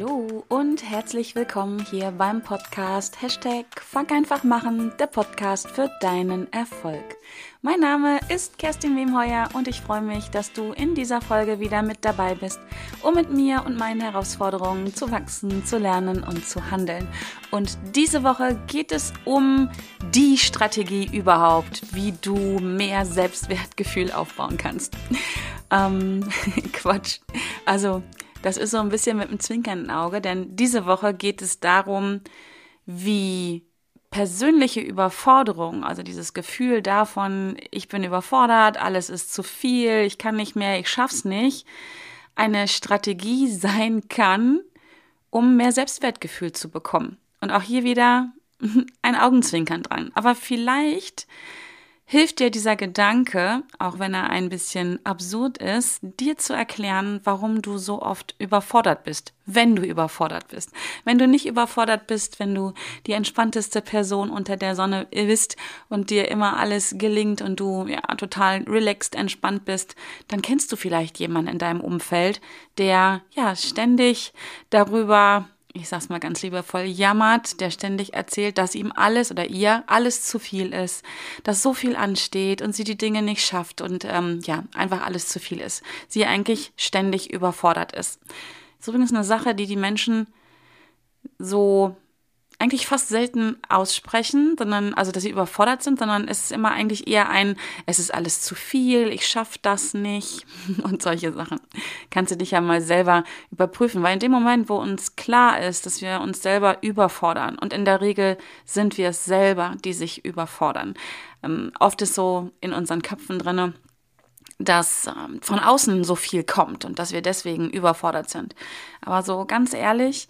Hallo und herzlich willkommen hier beim Podcast Hashtag Fuck einfach machen, der Podcast für deinen Erfolg. Mein Name ist Kerstin Wemheuer und ich freue mich, dass du in dieser Folge wieder mit dabei bist, um mit mir und meinen Herausforderungen zu wachsen, zu lernen und zu handeln. Und diese Woche geht es um die Strategie überhaupt, wie du mehr Selbstwertgefühl aufbauen kannst. Ähm, Quatsch. Also, das ist so ein bisschen mit einem zwinkernden Auge, denn diese Woche geht es darum, wie persönliche Überforderung, also dieses Gefühl davon, ich bin überfordert, alles ist zu viel, ich kann nicht mehr, ich schaff's nicht, eine Strategie sein kann, um mehr Selbstwertgefühl zu bekommen. Und auch hier wieder ein Augenzwinkern dran. Aber vielleicht hilft dir dieser Gedanke, auch wenn er ein bisschen absurd ist, dir zu erklären, warum du so oft überfordert bist, wenn du überfordert bist. Wenn du nicht überfordert bist, wenn du die entspannteste Person unter der Sonne bist und dir immer alles gelingt und du ja total relaxed, entspannt bist, dann kennst du vielleicht jemanden in deinem Umfeld, der ja ständig darüber ich sag's mal ganz liebevoll, jammert, der ständig erzählt, dass ihm alles oder ihr alles zu viel ist, dass so viel ansteht und sie die Dinge nicht schafft und ähm, ja, einfach alles zu viel ist. Sie eigentlich ständig überfordert ist. Das ist übrigens eine Sache, die die Menschen so eigentlich fast selten aussprechen, sondern, also dass sie überfordert sind, sondern es ist immer eigentlich eher ein, es ist alles zu viel, ich schaffe das nicht und solche Sachen. Kannst du dich ja mal selber überprüfen, weil in dem Moment, wo uns klar ist, dass wir uns selber überfordern und in der Regel sind wir es selber, die sich überfordern. Ähm, oft ist so in unseren Köpfen drinne, dass ähm, von außen so viel kommt und dass wir deswegen überfordert sind. Aber so ganz ehrlich,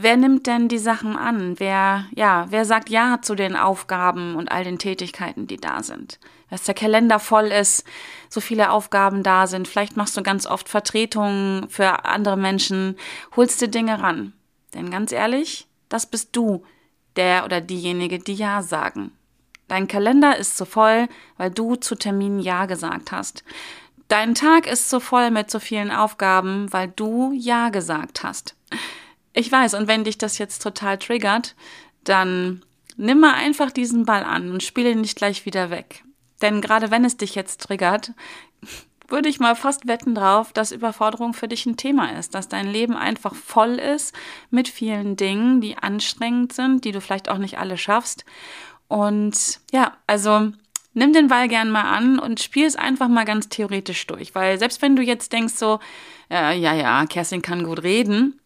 Wer nimmt denn die Sachen an? Wer, ja, wer sagt Ja zu den Aufgaben und all den Tätigkeiten, die da sind? Dass der Kalender voll ist, so viele Aufgaben da sind. Vielleicht machst du ganz oft Vertretungen für andere Menschen, holst dir Dinge ran. Denn ganz ehrlich, das bist du, der oder diejenige, die Ja sagen. Dein Kalender ist so voll, weil du zu Terminen Ja gesagt hast. Dein Tag ist so voll mit so vielen Aufgaben, weil du Ja gesagt hast. Ich weiß, und wenn dich das jetzt total triggert, dann nimm mal einfach diesen Ball an und spiele ihn nicht gleich wieder weg. Denn gerade wenn es dich jetzt triggert, würde ich mal fast wetten drauf, dass Überforderung für dich ein Thema ist, dass dein Leben einfach voll ist mit vielen Dingen, die anstrengend sind, die du vielleicht auch nicht alle schaffst. Und ja, also nimm den Ball gern mal an und spiel es einfach mal ganz theoretisch durch, weil selbst wenn du jetzt denkst so, äh, ja, ja, Kerstin kann gut reden,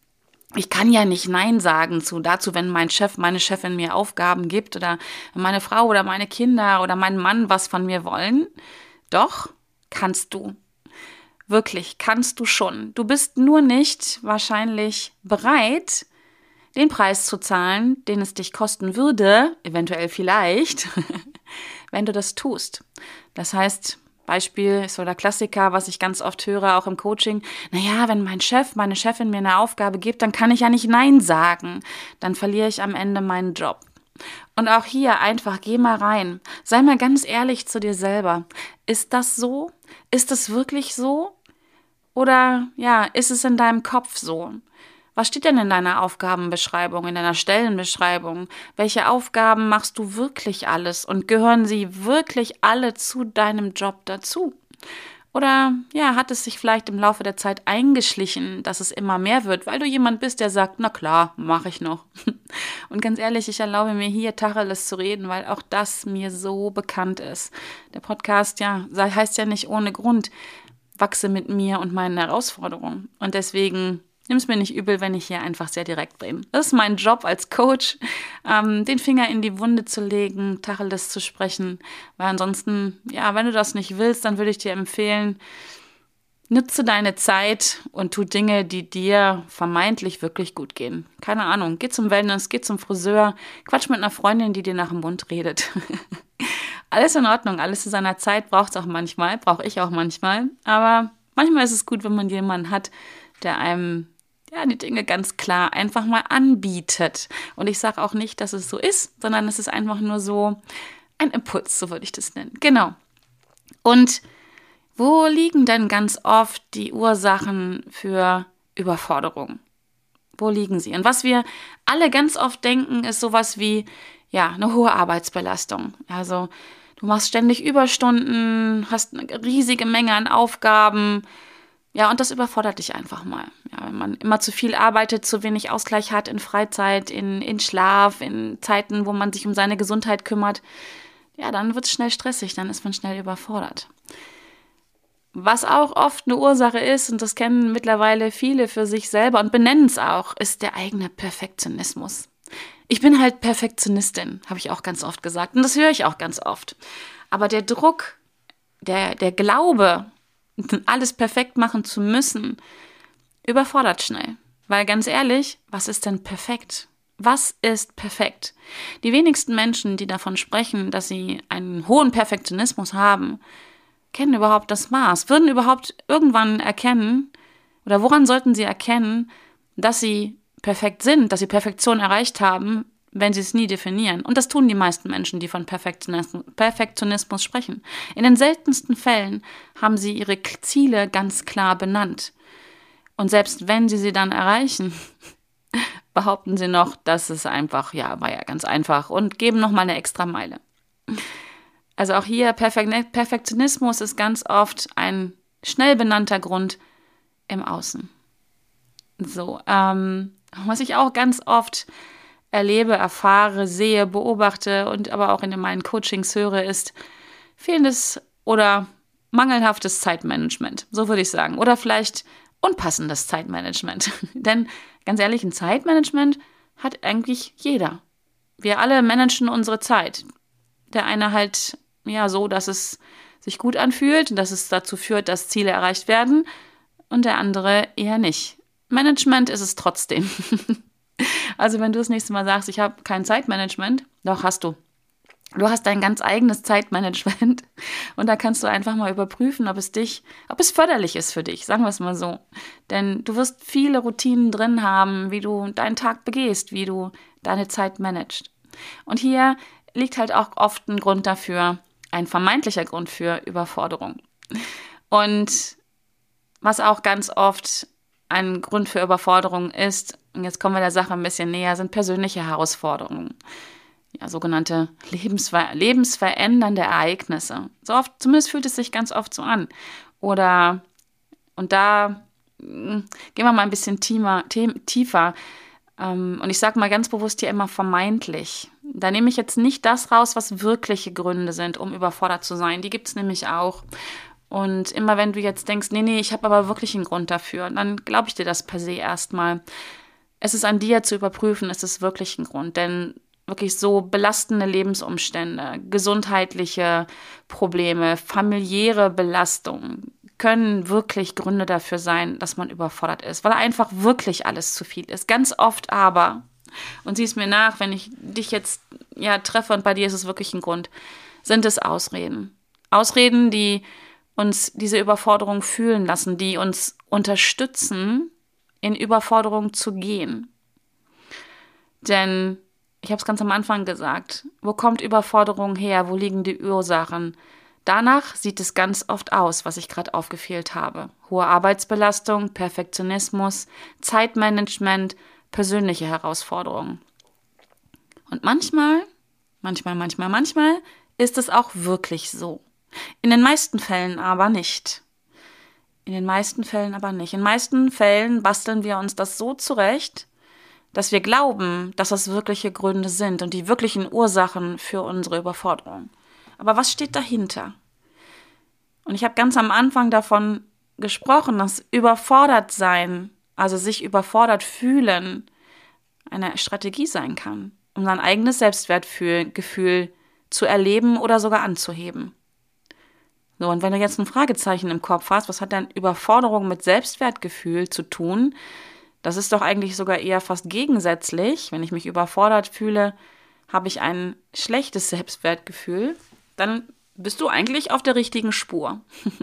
ich kann ja nicht Nein sagen zu dazu, wenn mein Chef, meine Chefin mir Aufgaben gibt oder meine Frau oder meine Kinder oder mein Mann was von mir wollen. Doch, kannst du. Wirklich, kannst du schon. Du bist nur nicht wahrscheinlich bereit, den Preis zu zahlen, den es dich kosten würde, eventuell vielleicht, wenn du das tust. Das heißt, Beispiel ist so der Klassiker, was ich ganz oft höre, auch im Coaching. Naja, wenn mein Chef, meine Chefin mir eine Aufgabe gibt, dann kann ich ja nicht Nein sagen. Dann verliere ich am Ende meinen Job. Und auch hier einfach, geh mal rein. Sei mal ganz ehrlich zu dir selber. Ist das so? Ist das wirklich so? Oder ja, ist es in deinem Kopf so? Was steht denn in deiner Aufgabenbeschreibung, in deiner Stellenbeschreibung? Welche Aufgaben machst du wirklich alles und gehören sie wirklich alle zu deinem Job dazu? Oder ja, hat es sich vielleicht im Laufe der Zeit eingeschlichen, dass es immer mehr wird, weil du jemand bist, der sagt, na klar, mache ich noch. Und ganz ehrlich, ich erlaube mir hier Tacheles zu reden, weil auch das mir so bekannt ist. Der Podcast, ja, heißt ja nicht ohne Grund, wachse mit mir und meinen Herausforderungen. Und deswegen Nimm es mir nicht übel, wenn ich hier einfach sehr direkt bin. Das ist mein Job als Coach, ähm, den Finger in die Wunde zu legen, Tacheles zu sprechen. Weil ansonsten, ja, wenn du das nicht willst, dann würde ich dir empfehlen, nutze deine Zeit und tu Dinge, die dir vermeintlich wirklich gut gehen. Keine Ahnung, geh zum Wellness, geh zum Friseur, quatsch mit einer Freundin, die dir nach dem Mund redet. alles in Ordnung, alles zu seiner Zeit braucht es auch manchmal, brauche ich auch manchmal. Aber manchmal ist es gut, wenn man jemanden hat, der einem ja, die Dinge ganz klar einfach mal anbietet. Und ich sage auch nicht, dass es so ist, sondern es ist einfach nur so ein Impuls, so würde ich das nennen. Genau. Und wo liegen denn ganz oft die Ursachen für Überforderung? Wo liegen sie? Und was wir alle ganz oft denken, ist sowas wie, ja, eine hohe Arbeitsbelastung. Also du machst ständig Überstunden, hast eine riesige Menge an Aufgaben. Ja, und das überfordert dich einfach mal. Ja, wenn man immer zu viel arbeitet, zu wenig Ausgleich hat in Freizeit, in, in Schlaf, in Zeiten, wo man sich um seine Gesundheit kümmert, ja, dann wird es schnell stressig, dann ist man schnell überfordert. Was auch oft eine Ursache ist, und das kennen mittlerweile viele für sich selber und benennen es auch, ist der eigene Perfektionismus. Ich bin halt Perfektionistin, habe ich auch ganz oft gesagt. Und das höre ich auch ganz oft. Aber der Druck, der, der Glaube, alles perfekt machen zu müssen, überfordert schnell. Weil ganz ehrlich, was ist denn perfekt? Was ist perfekt? Die wenigsten Menschen, die davon sprechen, dass sie einen hohen Perfektionismus haben, kennen überhaupt das Maß, würden überhaupt irgendwann erkennen, oder woran sollten sie erkennen, dass sie perfekt sind, dass sie Perfektion erreicht haben, wenn sie es nie definieren. Und das tun die meisten Menschen, die von Perfektionismus, sprechen. In den seltensten Fällen haben sie ihre Ziele ganz klar benannt. Und selbst wenn sie sie dann erreichen, behaupten sie noch, dass es einfach, ja, war ja ganz einfach und geben noch mal eine extra Meile. Also auch hier Perfektionismus ist ganz oft ein schnell benannter Grund im Außen. So, ähm, was ich auch ganz oft erlebe, erfahre, sehe, beobachte und aber auch in meinen Coachings höre, ist fehlendes oder mangelhaftes Zeitmanagement. So würde ich sagen. Oder vielleicht unpassendes Zeitmanagement. Denn ganz ehrlich, ein Zeitmanagement hat eigentlich jeder. Wir alle managen unsere Zeit. Der eine halt ja so, dass es sich gut anfühlt, dass es dazu führt, dass Ziele erreicht werden und der andere eher nicht. Management ist es trotzdem. also wenn du das nächste Mal sagst, ich habe kein Zeitmanagement, doch hast du. Du hast dein ganz eigenes Zeitmanagement und da kannst du einfach mal überprüfen, ob es dich, ob es förderlich ist für dich, sagen wir es mal so. Denn du wirst viele Routinen drin haben, wie du deinen Tag begehst, wie du deine Zeit managst. Und hier liegt halt auch oft ein Grund dafür, ein vermeintlicher Grund für Überforderung. Und was auch ganz oft ein Grund für Überforderung ist, und jetzt kommen wir der Sache ein bisschen näher, sind persönliche Herausforderungen. Ja, sogenannte lebensver lebensverändernde Ereignisse. So oft, zumindest fühlt es sich ganz oft so an. Oder, und da hm, gehen wir mal ein bisschen tiefer. tiefer. Ähm, und ich sage mal ganz bewusst hier immer vermeintlich. Da nehme ich jetzt nicht das raus, was wirkliche Gründe sind, um überfordert zu sein. Die gibt es nämlich auch. Und immer wenn du jetzt denkst, nee, nee, ich habe aber wirklich einen Grund dafür, dann glaube ich dir das per se erstmal. Es ist an dir zu überprüfen, ist es wirklich ein Grund. Denn wirklich so belastende Lebensumstände, gesundheitliche Probleme, familiäre Belastung können wirklich Gründe dafür sein, dass man überfordert ist, weil einfach wirklich alles zu viel ist. Ganz oft aber, und sieh es mir nach, wenn ich dich jetzt ja treffe und bei dir ist es wirklich ein Grund, sind es Ausreden. Ausreden, die uns diese Überforderung fühlen lassen, die uns unterstützen, in Überforderung zu gehen. Denn ich habe es ganz am Anfang gesagt, wo kommt Überforderung her? Wo liegen die Ursachen? Danach sieht es ganz oft aus, was ich gerade aufgefehlt habe. Hohe Arbeitsbelastung, Perfektionismus, Zeitmanagement, persönliche Herausforderungen. Und manchmal, manchmal, manchmal, manchmal ist es auch wirklich so. In den meisten Fällen aber nicht. In den meisten Fällen aber nicht. In den meisten Fällen basteln wir uns das so zurecht, dass wir glauben, dass das wirkliche Gründe sind und die wirklichen Ursachen für unsere Überforderung. Aber was steht dahinter? Und ich habe ganz am Anfang davon gesprochen, dass überfordert sein, also sich überfordert fühlen, eine Strategie sein kann, um sein eigenes Selbstwertgefühl zu erleben oder sogar anzuheben. So, und wenn du jetzt ein Fragezeichen im Kopf hast, was hat denn Überforderung mit Selbstwertgefühl zu tun? Das ist doch eigentlich sogar eher fast gegensätzlich. Wenn ich mich überfordert fühle, habe ich ein schlechtes Selbstwertgefühl, dann bist du eigentlich auf der richtigen Spur.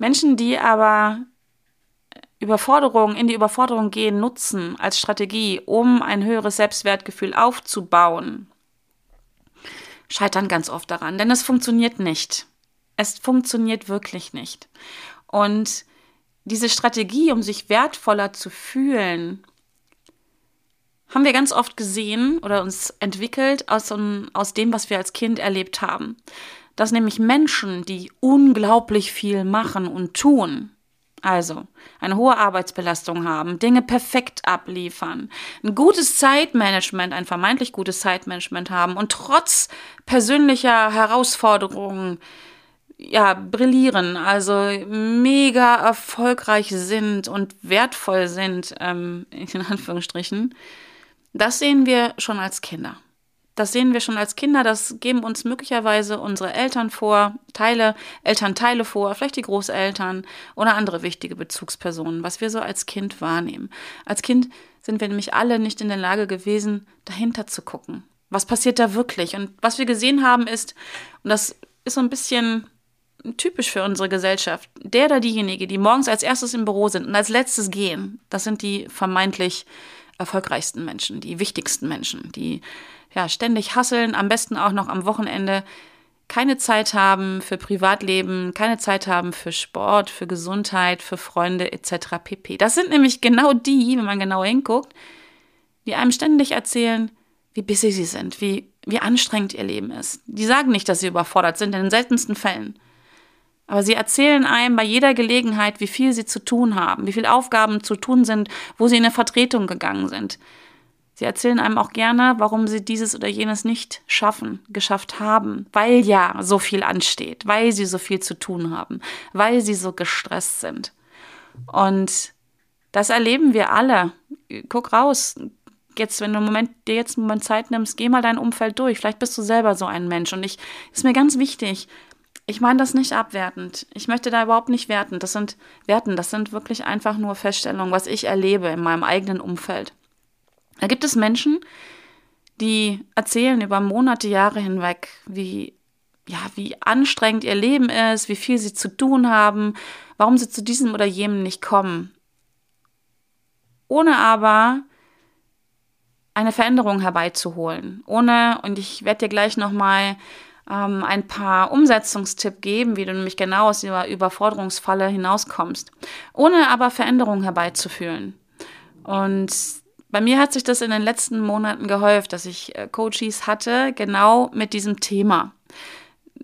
Menschen, die aber Überforderung, in die Überforderung gehen, nutzen als Strategie, um ein höheres Selbstwertgefühl aufzubauen, scheitern ganz oft daran, denn es funktioniert nicht. Es funktioniert wirklich nicht. Und diese Strategie, um sich wertvoller zu fühlen, haben wir ganz oft gesehen oder uns entwickelt aus, aus dem, was wir als Kind erlebt haben. Dass nämlich Menschen, die unglaublich viel machen und tun, also eine hohe Arbeitsbelastung haben, Dinge perfekt abliefern, ein gutes Zeitmanagement, ein vermeintlich gutes Zeitmanagement haben und trotz persönlicher Herausforderungen ja, brillieren, also mega erfolgreich sind und wertvoll sind, ähm, in Anführungsstrichen, das sehen wir schon als Kinder. Das sehen wir schon als Kinder, das geben uns möglicherweise unsere Eltern vor, Teile, Elternteile vor, vielleicht die Großeltern oder andere wichtige Bezugspersonen, was wir so als Kind wahrnehmen. Als Kind sind wir nämlich alle nicht in der Lage gewesen, dahinter zu gucken. Was passiert da wirklich? Und was wir gesehen haben ist, und das ist so ein bisschen typisch für unsere Gesellschaft, der oder diejenige, die morgens als erstes im Büro sind und als letztes gehen, das sind die vermeintlich erfolgreichsten Menschen, die wichtigsten Menschen, die ja ständig hasseln, am besten auch noch am Wochenende, keine Zeit haben für Privatleben, keine Zeit haben für Sport, für Gesundheit, für Freunde etc. pp. Das sind nämlich genau die, wenn man genau hinguckt, die einem ständig erzählen, wie busy sie sind, wie, wie anstrengend ihr Leben ist. Die sagen nicht, dass sie überfordert sind, in den seltensten Fällen. Aber sie erzählen einem bei jeder Gelegenheit, wie viel sie zu tun haben, wie viele Aufgaben zu tun sind, wo sie in eine Vertretung gegangen sind. Sie erzählen einem auch gerne, warum sie dieses oder jenes nicht schaffen, geschafft haben, weil ja so viel ansteht, weil sie so viel zu tun haben, weil sie so gestresst sind. Und das erleben wir alle. Guck raus. Jetzt, wenn du Moment, dir jetzt einen Moment Zeit nimmst, geh mal dein Umfeld durch. Vielleicht bist du selber so ein Mensch. Und ich, ist mir ganz wichtig, ich meine das nicht abwertend. Ich möchte da überhaupt nicht werten. Das sind Werten, das sind wirklich einfach nur Feststellungen, was ich erlebe in meinem eigenen Umfeld. Da gibt es Menschen, die erzählen über Monate, Jahre hinweg, wie ja, wie anstrengend ihr Leben ist, wie viel sie zu tun haben, warum sie zu diesem oder jenem nicht kommen. Ohne aber eine Veränderung herbeizuholen. Ohne, und ich werde dir gleich nochmal ähm, ein paar Umsetzungstipps geben, wie du nämlich genau aus dieser Überforderungsfalle hinauskommst, ohne aber Veränderungen herbeizuführen. Und bei mir hat sich das in den letzten Monaten gehäuft, dass ich äh, Coaches hatte, genau mit diesem Thema.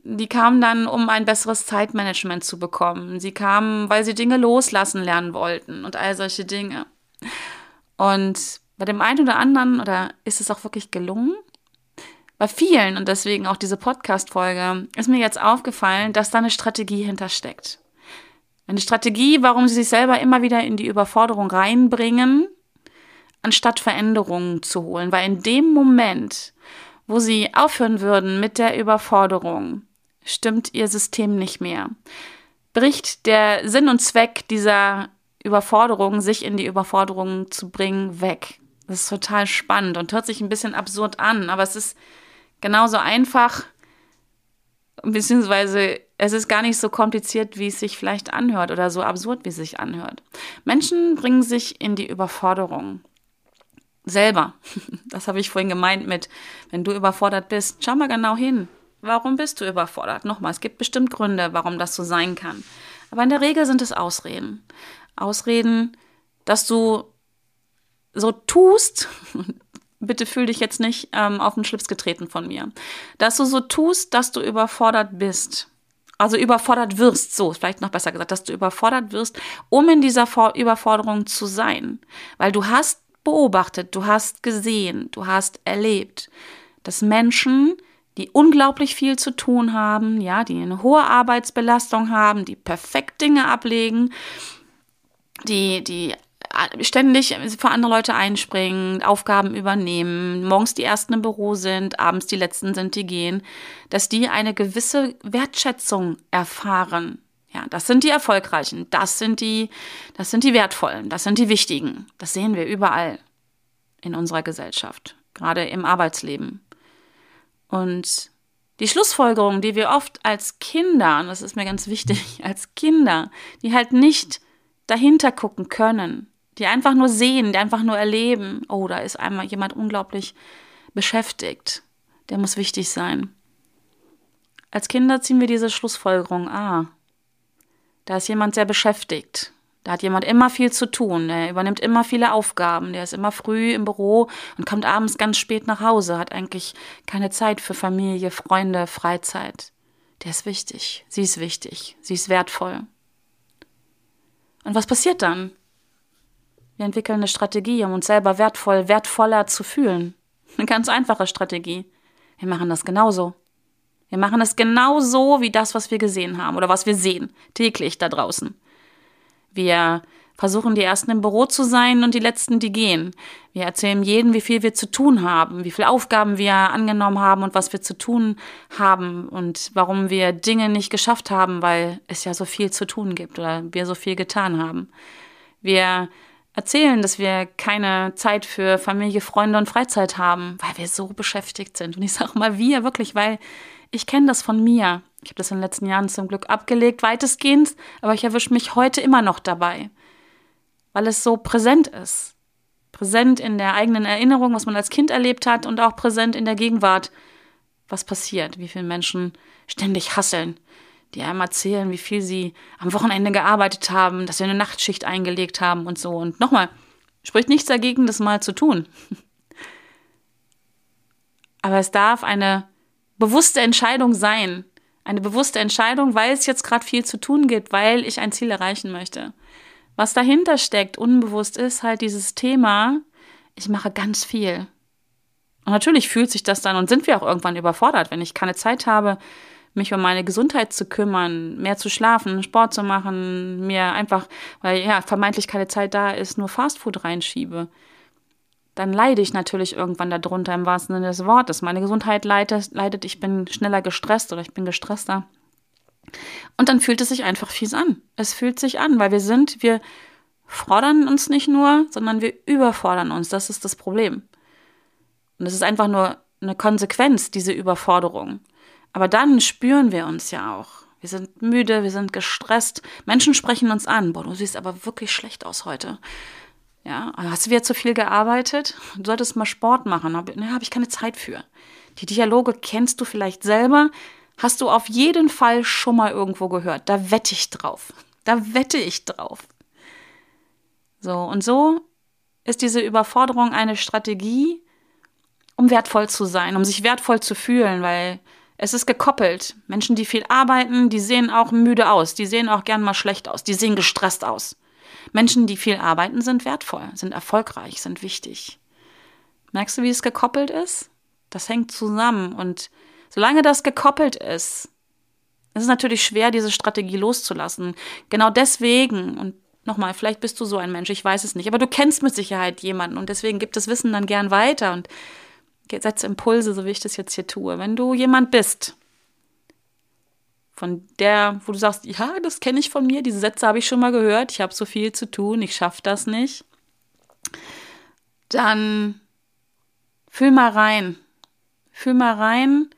Die kamen dann, um ein besseres Zeitmanagement zu bekommen. Sie kamen, weil sie Dinge loslassen lernen wollten und all solche Dinge. Und bei dem einen oder anderen, oder ist es auch wirklich gelungen, bei vielen und deswegen auch diese Podcast-Folge ist mir jetzt aufgefallen, dass da eine Strategie hintersteckt. Eine Strategie, warum sie sich selber immer wieder in die Überforderung reinbringen, anstatt Veränderungen zu holen. Weil in dem Moment, wo sie aufhören würden mit der Überforderung, stimmt ihr System nicht mehr. Bricht der Sinn und Zweck dieser Überforderung, sich in die Überforderung zu bringen, weg. Das ist total spannend und hört sich ein bisschen absurd an, aber es ist genauso einfach, beziehungsweise es ist gar nicht so kompliziert, wie es sich vielleicht anhört oder so absurd, wie es sich anhört. Menschen bringen sich in die Überforderung. Selber. Das habe ich vorhin gemeint mit, wenn du überfordert bist, schau mal genau hin. Warum bist du überfordert? Nochmal, es gibt bestimmt Gründe, warum das so sein kann. Aber in der Regel sind es Ausreden. Ausreden, dass du so tust, bitte fühl dich jetzt nicht ähm, auf den Schlips getreten von mir, dass du so tust, dass du überfordert bist. Also überfordert wirst, so, vielleicht noch besser gesagt, dass du überfordert wirst, um in dieser For Überforderung zu sein. Weil du hast beobachtet, du hast gesehen, du hast erlebt, dass Menschen, die unglaublich viel zu tun haben, ja, die eine hohe Arbeitsbelastung haben, die perfekt Dinge ablegen, die, die ständig für andere Leute einspringen, Aufgaben übernehmen, morgens die Ersten im Büro sind, abends die Letzten sind, die gehen, dass die eine gewisse Wertschätzung erfahren. Ja, das sind die Erfolgreichen, das sind die, das sind die Wertvollen, das sind die Wichtigen. Das sehen wir überall in unserer Gesellschaft, gerade im Arbeitsleben. Und die Schlussfolgerung, die wir oft als Kinder, und das ist mir ganz wichtig, als Kinder, die halt nicht dahinter gucken können, die einfach nur sehen, die einfach nur erleben, oh, da ist einmal jemand unglaublich beschäftigt, der muss wichtig sein. Als Kinder ziehen wir diese Schlussfolgerung, ah, da ist jemand sehr beschäftigt, Da hat jemand immer viel zu tun, der übernimmt immer viele Aufgaben, der ist immer früh im Büro und kommt abends ganz spät nach Hause, hat eigentlich keine Zeit für Familie, Freunde, Freizeit. Der ist wichtig, sie ist wichtig, sie ist wertvoll. Und was passiert dann? Wir entwickeln eine Strategie, um uns selber wertvoll, wertvoller zu fühlen. Eine ganz einfache Strategie. Wir machen das genauso. Wir machen es genauso wie das, was wir gesehen haben oder was wir sehen, täglich da draußen. Wir versuchen die Ersten im Büro zu sein und die Letzten, die gehen. Wir erzählen jedem, wie viel wir zu tun haben, wie viele Aufgaben wir angenommen haben und was wir zu tun haben und warum wir Dinge nicht geschafft haben, weil es ja so viel zu tun gibt oder wir so viel getan haben. Wir erzählen, dass wir keine Zeit für Familie, Freunde und Freizeit haben, weil wir so beschäftigt sind. Und ich sage mal wir wirklich, weil ich kenne das von mir. Ich habe das in den letzten Jahren zum Glück abgelegt, weitestgehend, aber ich erwische mich heute immer noch dabei, weil es so präsent ist. Präsent in der eigenen Erinnerung, was man als Kind erlebt hat und auch präsent in der Gegenwart, was passiert, wie viele Menschen ständig hasseln, die einem erzählen, wie viel sie am Wochenende gearbeitet haben, dass sie eine Nachtschicht eingelegt haben und so. Und nochmal, spricht nichts dagegen, das mal zu tun. Aber es darf eine bewusste Entscheidung sein. Eine bewusste Entscheidung, weil es jetzt gerade viel zu tun gibt, weil ich ein Ziel erreichen möchte. Was dahinter steckt, unbewusst ist halt dieses Thema, ich mache ganz viel. Und natürlich fühlt sich das dann und sind wir auch irgendwann überfordert, wenn ich keine Zeit habe, mich um meine Gesundheit zu kümmern, mehr zu schlafen, Sport zu machen, mir einfach, weil ja vermeintlich keine Zeit da ist, nur Fastfood reinschiebe dann leide ich natürlich irgendwann darunter im wahrsten Sinne des Wortes. Meine Gesundheit leidet, leidet, ich bin schneller gestresst oder ich bin gestresster. Und dann fühlt es sich einfach fies an. Es fühlt sich an, weil wir sind, wir fordern uns nicht nur, sondern wir überfordern uns. Das ist das Problem. Und es ist einfach nur eine Konsequenz, diese Überforderung. Aber dann spüren wir uns ja auch. Wir sind müde, wir sind gestresst. Menschen sprechen uns an. Boah, du siehst aber wirklich schlecht aus heute. Ja, hast du wieder zu viel gearbeitet? Du solltest mal Sport machen. Ne, habe ich keine Zeit für. Die Dialoge kennst du vielleicht selber. Hast du auf jeden Fall schon mal irgendwo gehört. Da wette ich drauf. Da wette ich drauf. So, und so ist diese Überforderung eine Strategie, um wertvoll zu sein, um sich wertvoll zu fühlen, weil es ist gekoppelt. Menschen, die viel arbeiten, die sehen auch müde aus, die sehen auch gern mal schlecht aus, die sehen gestresst aus. Menschen, die viel arbeiten, sind wertvoll, sind erfolgreich, sind wichtig. Merkst du, wie es gekoppelt ist? Das hängt zusammen. Und solange das gekoppelt ist, ist es natürlich schwer, diese Strategie loszulassen. Genau deswegen, und nochmal, vielleicht bist du so ein Mensch, ich weiß es nicht, aber du kennst mit Sicherheit jemanden und deswegen gibt das Wissen dann gern weiter und setze Impulse, so wie ich das jetzt hier tue. Wenn du jemand bist, von der, wo du sagst, ja, das kenne ich von mir, diese Sätze habe ich schon mal gehört, ich habe so viel zu tun, ich schaffe das nicht, dann fühl mal rein. Fühl mal rein,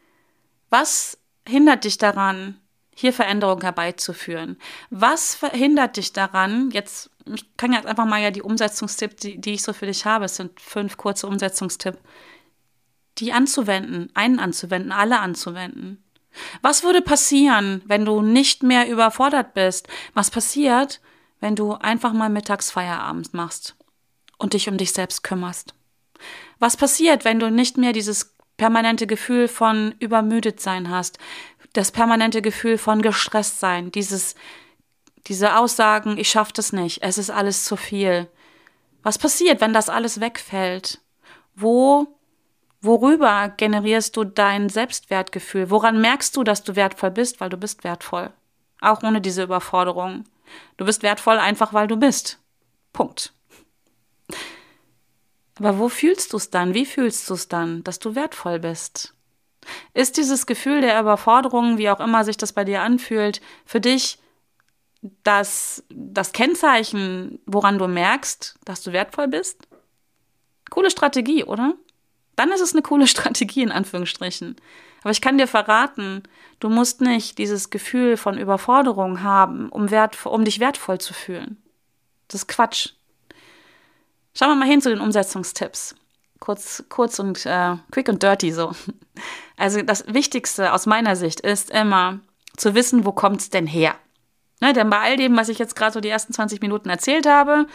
was hindert dich daran, hier Veränderungen herbeizuführen? Was verhindert dich daran, jetzt, ich kann jetzt einfach mal ja die Umsetzungstipps, die, die ich so für dich habe, es sind fünf kurze Umsetzungstipps, die anzuwenden, einen anzuwenden, alle anzuwenden. Was würde passieren, wenn du nicht mehr überfordert bist? Was passiert, wenn du einfach mal mittags Feierabend machst und dich um dich selbst kümmerst? Was passiert, wenn du nicht mehr dieses permanente Gefühl von übermüdet sein hast, das permanente Gefühl von gestresst sein, dieses diese Aussagen, ich schaff das nicht, es ist alles zu viel. Was passiert, wenn das alles wegfällt? Wo Worüber generierst du dein Selbstwertgefühl? Woran merkst du, dass du wertvoll bist? Weil du bist wertvoll. Auch ohne diese Überforderung. Du bist wertvoll einfach, weil du bist. Punkt. Aber wo fühlst du es dann? Wie fühlst du es dann, dass du wertvoll bist? Ist dieses Gefühl der Überforderung, wie auch immer sich das bei dir anfühlt, für dich das, das Kennzeichen, woran du merkst, dass du wertvoll bist? Coole Strategie, oder? Dann ist es eine coole Strategie in Anführungsstrichen. Aber ich kann dir verraten, du musst nicht dieses Gefühl von Überforderung haben, um, wert, um dich wertvoll zu fühlen. Das ist Quatsch. Schauen wir mal hin zu den Umsetzungstipps. Kurz, kurz und äh, quick und dirty so. Also das Wichtigste aus meiner Sicht ist immer zu wissen, wo kommt es denn her? Ne, denn bei all dem, was ich jetzt gerade so die ersten 20 Minuten erzählt habe,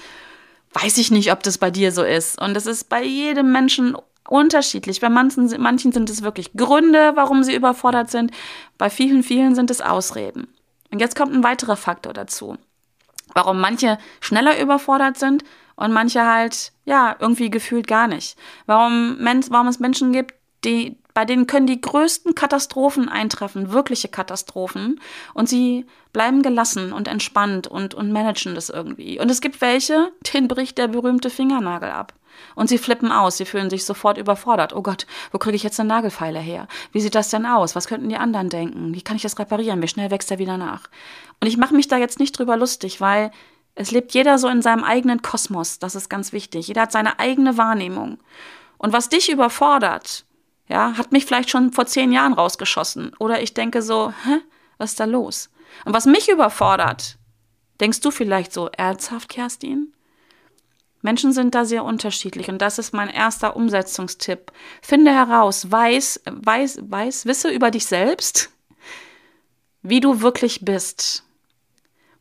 weiß ich nicht, ob das bei dir so ist. Und es ist bei jedem Menschen unterschiedlich. Bei manchen, manchen sind es wirklich Gründe, warum sie überfordert sind. Bei vielen, vielen sind es Ausreden. Und jetzt kommt ein weiterer Faktor dazu. Warum manche schneller überfordert sind und manche halt, ja, irgendwie gefühlt gar nicht. Warum, warum es Menschen gibt, die, bei denen können die größten Katastrophen eintreffen, wirkliche Katastrophen, und sie bleiben gelassen und entspannt und, und managen das irgendwie. Und es gibt welche, denen bricht der berühmte Fingernagel ab. Und sie flippen aus, sie fühlen sich sofort überfordert. Oh Gott, wo kriege ich jetzt eine Nagelfeile her? Wie sieht das denn aus? Was könnten die anderen denken? Wie kann ich das reparieren? Wie schnell wächst er wieder nach? Und ich mache mich da jetzt nicht drüber lustig, weil es lebt jeder so in seinem eigenen Kosmos. Das ist ganz wichtig. Jeder hat seine eigene Wahrnehmung. Und was dich überfordert, ja, hat mich vielleicht schon vor zehn Jahren rausgeschossen. Oder ich denke so, hä, was ist da los? Und was mich überfordert, denkst du vielleicht so, ernsthaft, Kerstin? Menschen sind da sehr unterschiedlich und das ist mein erster Umsetzungstipp. Finde heraus, weiß, weiß, weiß, wisse über dich selbst, wie du wirklich bist.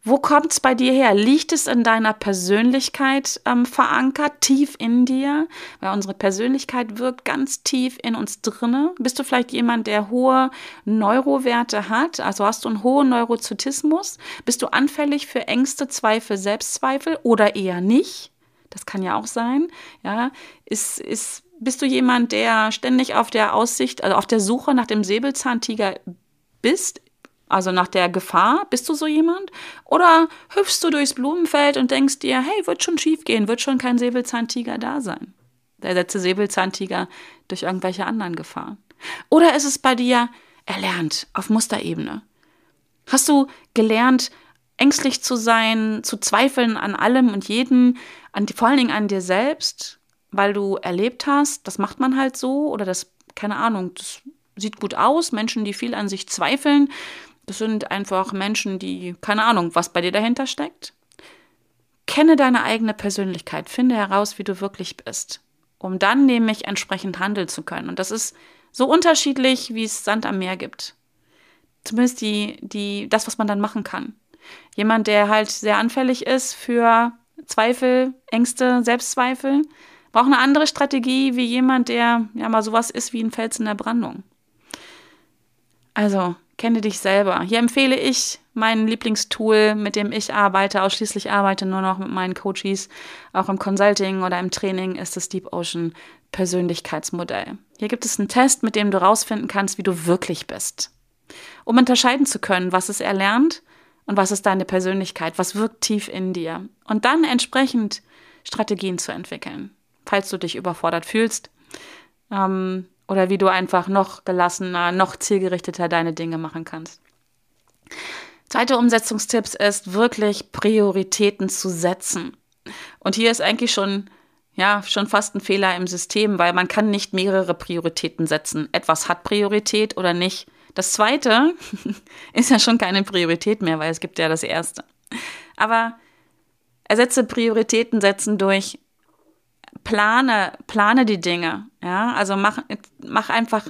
Wo kommt es bei dir her? Liegt es in deiner Persönlichkeit ähm, verankert, tief in dir? Weil unsere Persönlichkeit wirkt ganz tief in uns drinne. Bist du vielleicht jemand, der hohe Neurowerte hat? Also hast du einen hohen Neurozytismus? Bist du anfällig für Ängste, Zweifel, Selbstzweifel oder eher nicht? Das kann ja auch sein. Ja, ist, ist, bist du jemand, der ständig auf der Aussicht, also auf der Suche nach dem Säbelzahntiger bist? Also nach der Gefahr, bist du so jemand? Oder hüpfst du durchs Blumenfeld und denkst dir, hey, wird schon schief gehen, wird schon kein Säbelzahntiger da sein? Der setze Säbelzahntiger durch irgendwelche anderen Gefahren. Oder ist es bei dir erlernt auf Musterebene? Hast du gelernt, ängstlich zu sein, zu zweifeln an allem und jedem, an, vor allen Dingen an dir selbst, weil du erlebt hast, das macht man halt so oder das, keine Ahnung, das sieht gut aus, Menschen, die viel an sich zweifeln, das sind einfach Menschen, die, keine Ahnung, was bei dir dahinter steckt. Kenne deine eigene Persönlichkeit, finde heraus, wie du wirklich bist, um dann nämlich entsprechend handeln zu können. Und das ist so unterschiedlich, wie es Sand am Meer gibt. Zumindest die, die, das, was man dann machen kann. Jemand, der halt sehr anfällig ist für Zweifel, Ängste, Selbstzweifel, braucht eine andere Strategie wie jemand, der ja mal sowas ist wie ein Fels in der Brandung. Also, kenne dich selber. Hier empfehle ich mein Lieblingstool, mit dem ich arbeite, ausschließlich arbeite nur noch mit meinen Coaches, auch im Consulting oder im Training, ist das Deep Ocean Persönlichkeitsmodell. Hier gibt es einen Test, mit dem du rausfinden kannst, wie du wirklich bist. Um unterscheiden zu können, was ist erlernt und was ist deine Persönlichkeit, was wirkt tief in dir. Und dann entsprechend Strategien zu entwickeln, falls du dich überfordert fühlst. Ähm, oder wie du einfach noch gelassener, noch zielgerichteter deine Dinge machen kannst. Zweiter Umsetzungstipps ist wirklich Prioritäten zu setzen. Und hier ist eigentlich schon ja, schon fast ein Fehler im System, weil man kann nicht mehrere Prioritäten setzen. Etwas hat Priorität oder nicht. Das zweite ist ja schon keine Priorität mehr, weil es gibt ja das erste. Aber ersetze Prioritäten setzen durch plane, plane die Dinge. Ja, also mach, mach einfach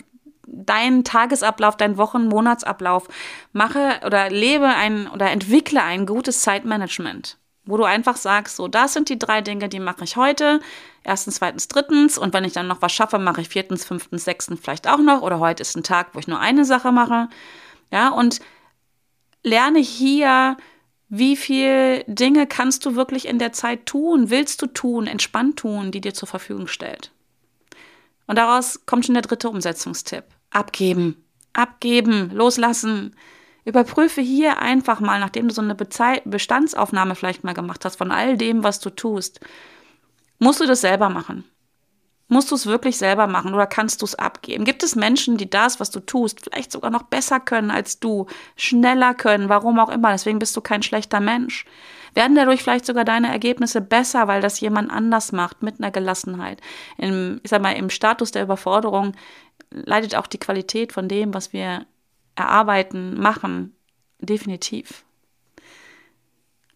deinen Tagesablauf, deinen Wochen-, Monatsablauf. Mache oder lebe ein oder entwickle ein gutes Zeitmanagement, wo du einfach sagst, so, das sind die drei Dinge, die mache ich heute. Erstens, zweitens, drittens. Und wenn ich dann noch was schaffe, mache ich viertens, fünftens, sechstens vielleicht auch noch. Oder heute ist ein Tag, wo ich nur eine Sache mache. Ja, und lerne hier wie viel Dinge kannst du wirklich in der Zeit tun, willst du tun, entspannt tun, die dir zur Verfügung stellt? Und daraus kommt schon der dritte Umsetzungstipp. Abgeben. Abgeben. Loslassen. Überprüfe hier einfach mal, nachdem du so eine Bestandsaufnahme vielleicht mal gemacht hast von all dem, was du tust, musst du das selber machen. Musst du es wirklich selber machen oder kannst du es abgeben? Gibt es Menschen, die das, was du tust, vielleicht sogar noch besser können als du, schneller können, warum auch immer, deswegen bist du kein schlechter Mensch? Werden dadurch vielleicht sogar deine Ergebnisse besser, weil das jemand anders macht, mit einer Gelassenheit? Im, ich sag mal, im Status der Überforderung leidet auch die Qualität von dem, was wir erarbeiten, machen, definitiv.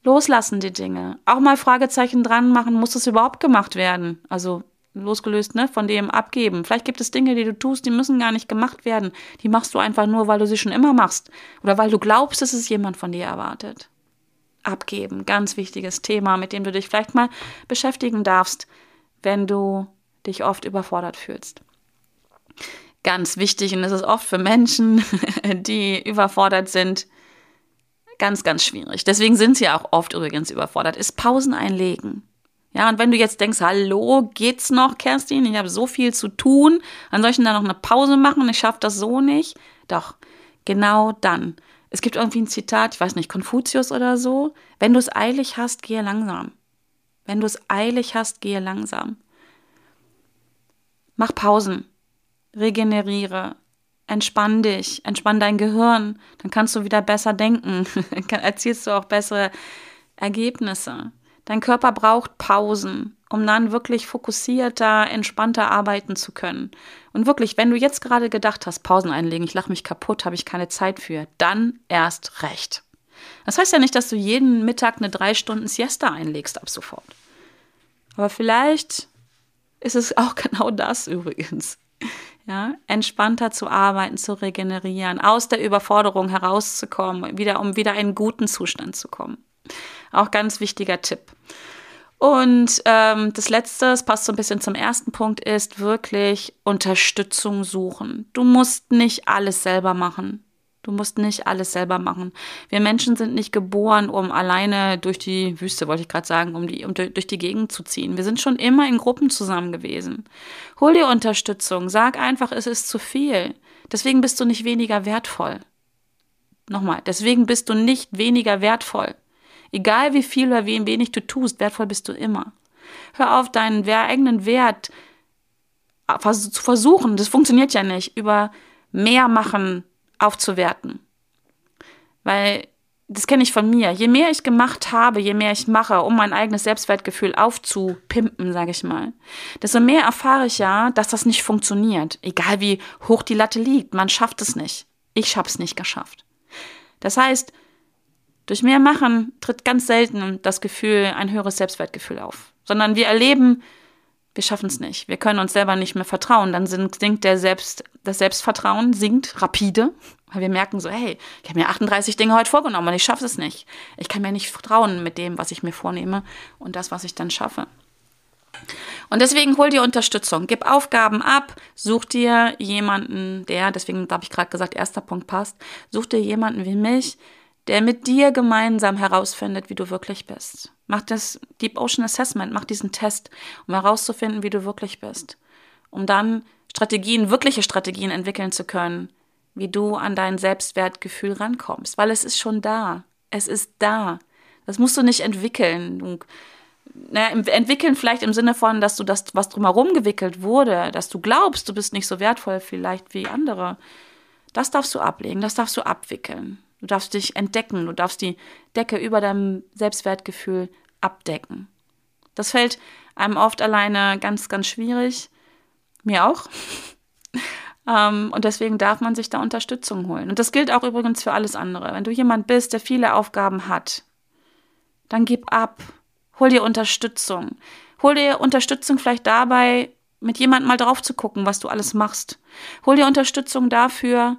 Loslassen die Dinge. Auch mal Fragezeichen dran machen, muss es überhaupt gemacht werden? Also losgelöst ne, von dem abgeben. Vielleicht gibt es Dinge, die du tust, die müssen gar nicht gemacht werden. Die machst du einfach nur, weil du sie schon immer machst oder weil du glaubst, dass es jemand von dir erwartet. abgeben. Ganz wichtiges Thema, mit dem du dich vielleicht mal beschäftigen darfst, wenn du dich oft überfordert fühlst. Ganz wichtig, und das ist oft für Menschen, die überfordert sind, ganz, ganz schwierig. Deswegen sind sie auch oft übrigens überfordert, ist Pausen einlegen. Ja, und wenn du jetzt denkst, hallo, geht's noch, Kerstin? Ich habe so viel zu tun. Dann soll ich denn da noch eine Pause machen? Ich schaffe das so nicht. Doch, genau dann. Es gibt irgendwie ein Zitat, ich weiß nicht, Konfuzius oder so. Wenn du es eilig hast, gehe langsam. Wenn du es eilig hast, gehe langsam. Mach Pausen. Regeneriere. Entspann dich. Entspann dein Gehirn. Dann kannst du wieder besser denken. Dann erzielst du auch bessere Ergebnisse. Dein Körper braucht Pausen, um dann wirklich fokussierter, entspannter arbeiten zu können. Und wirklich, wenn du jetzt gerade gedacht hast, Pausen einlegen, ich lache mich kaputt, habe ich keine Zeit für, dann erst recht. Das heißt ja nicht, dass du jeden Mittag eine drei Stunden Siesta einlegst ab sofort. Aber vielleicht ist es auch genau das übrigens. Ja, entspannter zu arbeiten, zu regenerieren, aus der Überforderung herauszukommen, wieder, um wieder in einen guten Zustand zu kommen. Auch ganz wichtiger Tipp. Und ähm, das Letzte, das passt so ein bisschen zum ersten Punkt, ist wirklich Unterstützung suchen. Du musst nicht alles selber machen. Du musst nicht alles selber machen. Wir Menschen sind nicht geboren, um alleine durch die Wüste, wollte ich gerade sagen, um, die, um durch die Gegend zu ziehen. Wir sind schon immer in Gruppen zusammen gewesen. Hol dir Unterstützung. Sag einfach, es ist zu viel. Deswegen bist du nicht weniger wertvoll. Nochmal, deswegen bist du nicht weniger wertvoll. Egal wie viel oder wie wenig du tust, wertvoll bist du immer. Hör auf, deinen eigenen Wert zu versuchen, das funktioniert ja nicht, über mehr machen aufzuwerten. Weil das kenne ich von mir. Je mehr ich gemacht habe, je mehr ich mache, um mein eigenes Selbstwertgefühl aufzupimpen, sage ich mal, desto mehr erfahre ich ja, dass das nicht funktioniert. Egal wie hoch die Latte liegt, man schafft es nicht. Ich habe es nicht geschafft. Das heißt, durch mehr Machen tritt ganz selten das Gefühl, ein höheres Selbstwertgefühl auf, sondern wir erleben, wir schaffen es nicht. Wir können uns selber nicht mehr vertrauen. Dann sinkt der Selbst, das Selbstvertrauen sinkt rapide, weil wir merken so, hey, ich habe mir 38 Dinge heute vorgenommen und ich schaffe es nicht. Ich kann mir nicht vertrauen mit dem, was ich mir vornehme und das, was ich dann schaffe. Und deswegen hol dir Unterstützung, gib Aufgaben ab, such dir jemanden, der, deswegen habe ich gerade gesagt, erster Punkt passt, such dir jemanden wie mich, der mit dir gemeinsam herausfindet, wie du wirklich bist. Mach das Deep Ocean Assessment, mach diesen Test, um herauszufinden, wie du wirklich bist. Um dann Strategien, wirkliche Strategien entwickeln zu können, wie du an dein Selbstwertgefühl rankommst. Weil es ist schon da. Es ist da. Das musst du nicht entwickeln. Du, naja, entwickeln vielleicht im Sinne von, dass du das, was drumherum gewickelt wurde, dass du glaubst, du bist nicht so wertvoll vielleicht wie andere. Das darfst du ablegen, das darfst du abwickeln. Du darfst dich entdecken, du darfst die Decke über deinem Selbstwertgefühl abdecken. Das fällt einem oft alleine ganz, ganz schwierig. Mir auch. ähm, und deswegen darf man sich da Unterstützung holen. Und das gilt auch übrigens für alles andere. Wenn du jemand bist, der viele Aufgaben hat, dann gib ab. Hol dir Unterstützung. Hol dir Unterstützung vielleicht dabei, mit jemandem mal drauf zu gucken, was du alles machst. Hol dir Unterstützung dafür,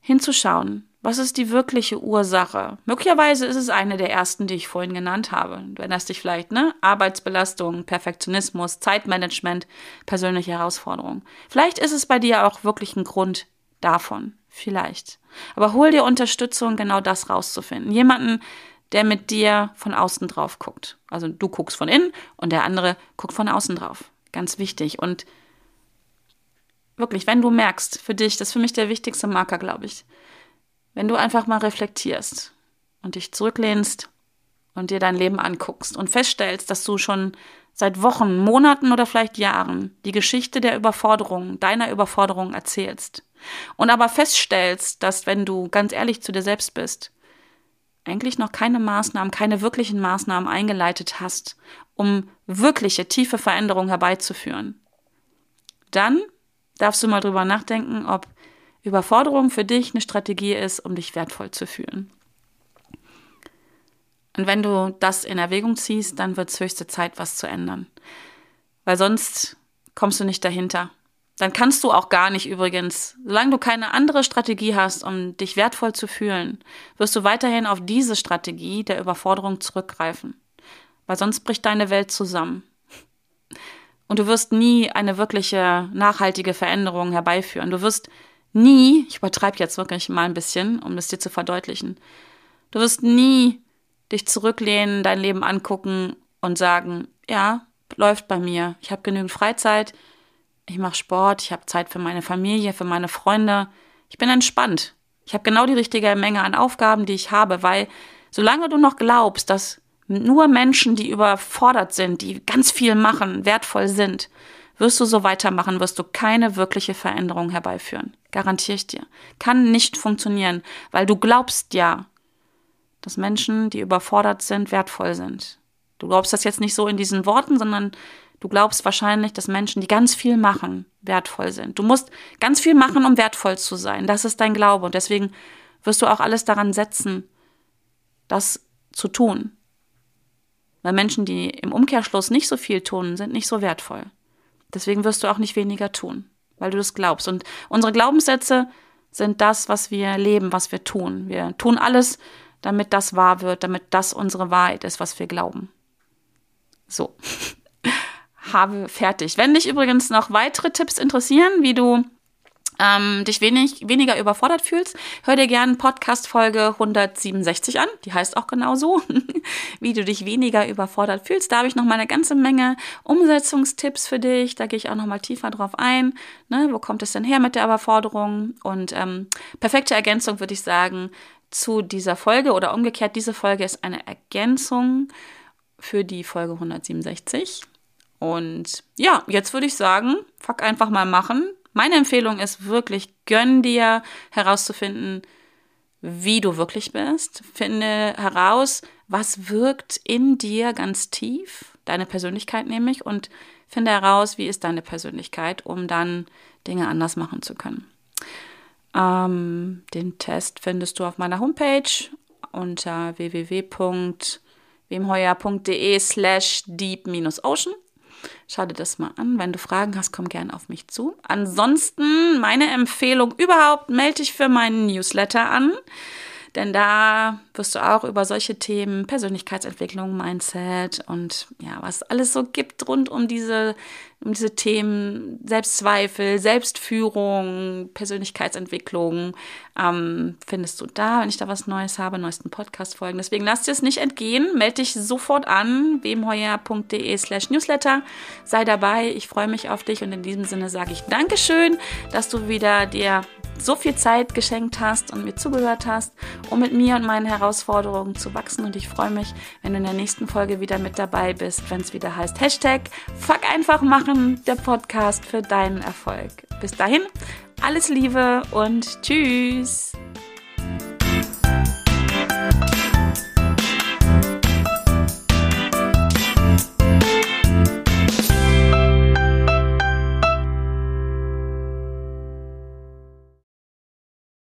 hinzuschauen, was ist die wirkliche Ursache? Möglicherweise ist es eine der ersten, die ich vorhin genannt habe. Du erinnerst dich vielleicht, ne? Arbeitsbelastung, Perfektionismus, Zeitmanagement, persönliche Herausforderungen. Vielleicht ist es bei dir auch wirklich ein Grund davon. Vielleicht. Aber hol dir Unterstützung, genau das rauszufinden. Jemanden, der mit dir von außen drauf guckt. Also du guckst von innen und der andere guckt von außen drauf. Ganz wichtig. Und wirklich, wenn du merkst, für dich, das ist für mich der wichtigste Marker, glaube ich, wenn du einfach mal reflektierst und dich zurücklehnst und dir dein Leben anguckst und feststellst, dass du schon seit Wochen, Monaten oder vielleicht Jahren die Geschichte der Überforderung, deiner Überforderung erzählst und aber feststellst, dass wenn du ganz ehrlich zu dir selbst bist, eigentlich noch keine Maßnahmen, keine wirklichen Maßnahmen eingeleitet hast, um wirkliche tiefe Veränderungen herbeizuführen, dann darfst du mal drüber nachdenken, ob Überforderung für dich eine Strategie ist, um dich wertvoll zu fühlen. Und wenn du das in Erwägung ziehst, dann wird es höchste Zeit, was zu ändern. Weil sonst kommst du nicht dahinter. dann kannst du auch gar nicht übrigens, solange du keine andere Strategie hast, um dich wertvoll zu fühlen, wirst du weiterhin auf diese Strategie der Überforderung zurückgreifen. Weil sonst bricht deine Welt zusammen. Und du wirst nie eine wirkliche nachhaltige Veränderung herbeiführen. Du wirst nie, ich übertreibe jetzt wirklich mal ein bisschen, um es dir zu verdeutlichen, du wirst nie dich zurücklehnen, dein Leben angucken und sagen, ja, läuft bei mir. Ich habe genügend Freizeit, ich mache Sport, ich habe Zeit für meine Familie, für meine Freunde. Ich bin entspannt. Ich habe genau die richtige Menge an Aufgaben, die ich habe, weil solange du noch glaubst, dass nur Menschen, die überfordert sind, die ganz viel machen, wertvoll sind, wirst du so weitermachen, wirst du keine wirkliche Veränderung herbeiführen. Garantiere ich dir. Kann nicht funktionieren, weil du glaubst ja, dass Menschen, die überfordert sind, wertvoll sind. Du glaubst das jetzt nicht so in diesen Worten, sondern du glaubst wahrscheinlich, dass Menschen, die ganz viel machen, wertvoll sind. Du musst ganz viel machen, um wertvoll zu sein. Das ist dein Glaube. Und deswegen wirst du auch alles daran setzen, das zu tun. Weil Menschen, die im Umkehrschluss nicht so viel tun, sind nicht so wertvoll. Deswegen wirst du auch nicht weniger tun, weil du das glaubst. Und unsere Glaubenssätze sind das, was wir leben, was wir tun. Wir tun alles, damit das wahr wird, damit das unsere Wahrheit ist, was wir glauben. So. Habe fertig. Wenn dich übrigens noch weitere Tipps interessieren, wie du ähm, dich wenig, weniger überfordert fühlst, hör dir gerne Podcast Folge 167 an. Die heißt auch genauso, wie du dich weniger überfordert fühlst. Da habe ich noch mal eine ganze Menge Umsetzungstipps für dich. Da gehe ich auch noch mal tiefer drauf ein. Ne? Wo kommt es denn her mit der Überforderung? Und ähm, perfekte Ergänzung würde ich sagen zu dieser Folge oder umgekehrt, diese Folge ist eine Ergänzung für die Folge 167. Und ja, jetzt würde ich sagen, fuck einfach mal machen. Meine Empfehlung ist wirklich, gönn dir herauszufinden, wie du wirklich bist. Finde heraus, was wirkt in dir ganz tief, deine Persönlichkeit nämlich, und finde heraus, wie ist deine Persönlichkeit, um dann Dinge anders machen zu können. Ähm, den Test findest du auf meiner Homepage unter www.wemheuer.de slash deep-ocean. Schau dir das mal an. Wenn du Fragen hast, komm gerne auf mich zu. Ansonsten meine Empfehlung überhaupt, melde dich für meinen Newsletter an. Denn da wirst du auch über solche Themen, Persönlichkeitsentwicklung, Mindset und ja, was alles so gibt rund um diese, um diese Themen, Selbstzweifel, Selbstführung, Persönlichkeitsentwicklung, ähm, findest du da, wenn ich da was Neues habe, neuesten Podcast-Folgen. Deswegen lass dir es nicht entgehen, melde dich sofort an, wemheuer.de slash Newsletter. Sei dabei, ich freue mich auf dich und in diesem Sinne sage ich Dankeschön, dass du wieder dir so viel Zeit geschenkt hast und mir zugehört hast, um mit mir und meinen Herausforderungen zu wachsen. Und ich freue mich, wenn du in der nächsten Folge wieder mit dabei bist, wenn es wieder heißt Hashtag Fuck einfach machen, der Podcast für deinen Erfolg. Bis dahin, alles Liebe und tschüss.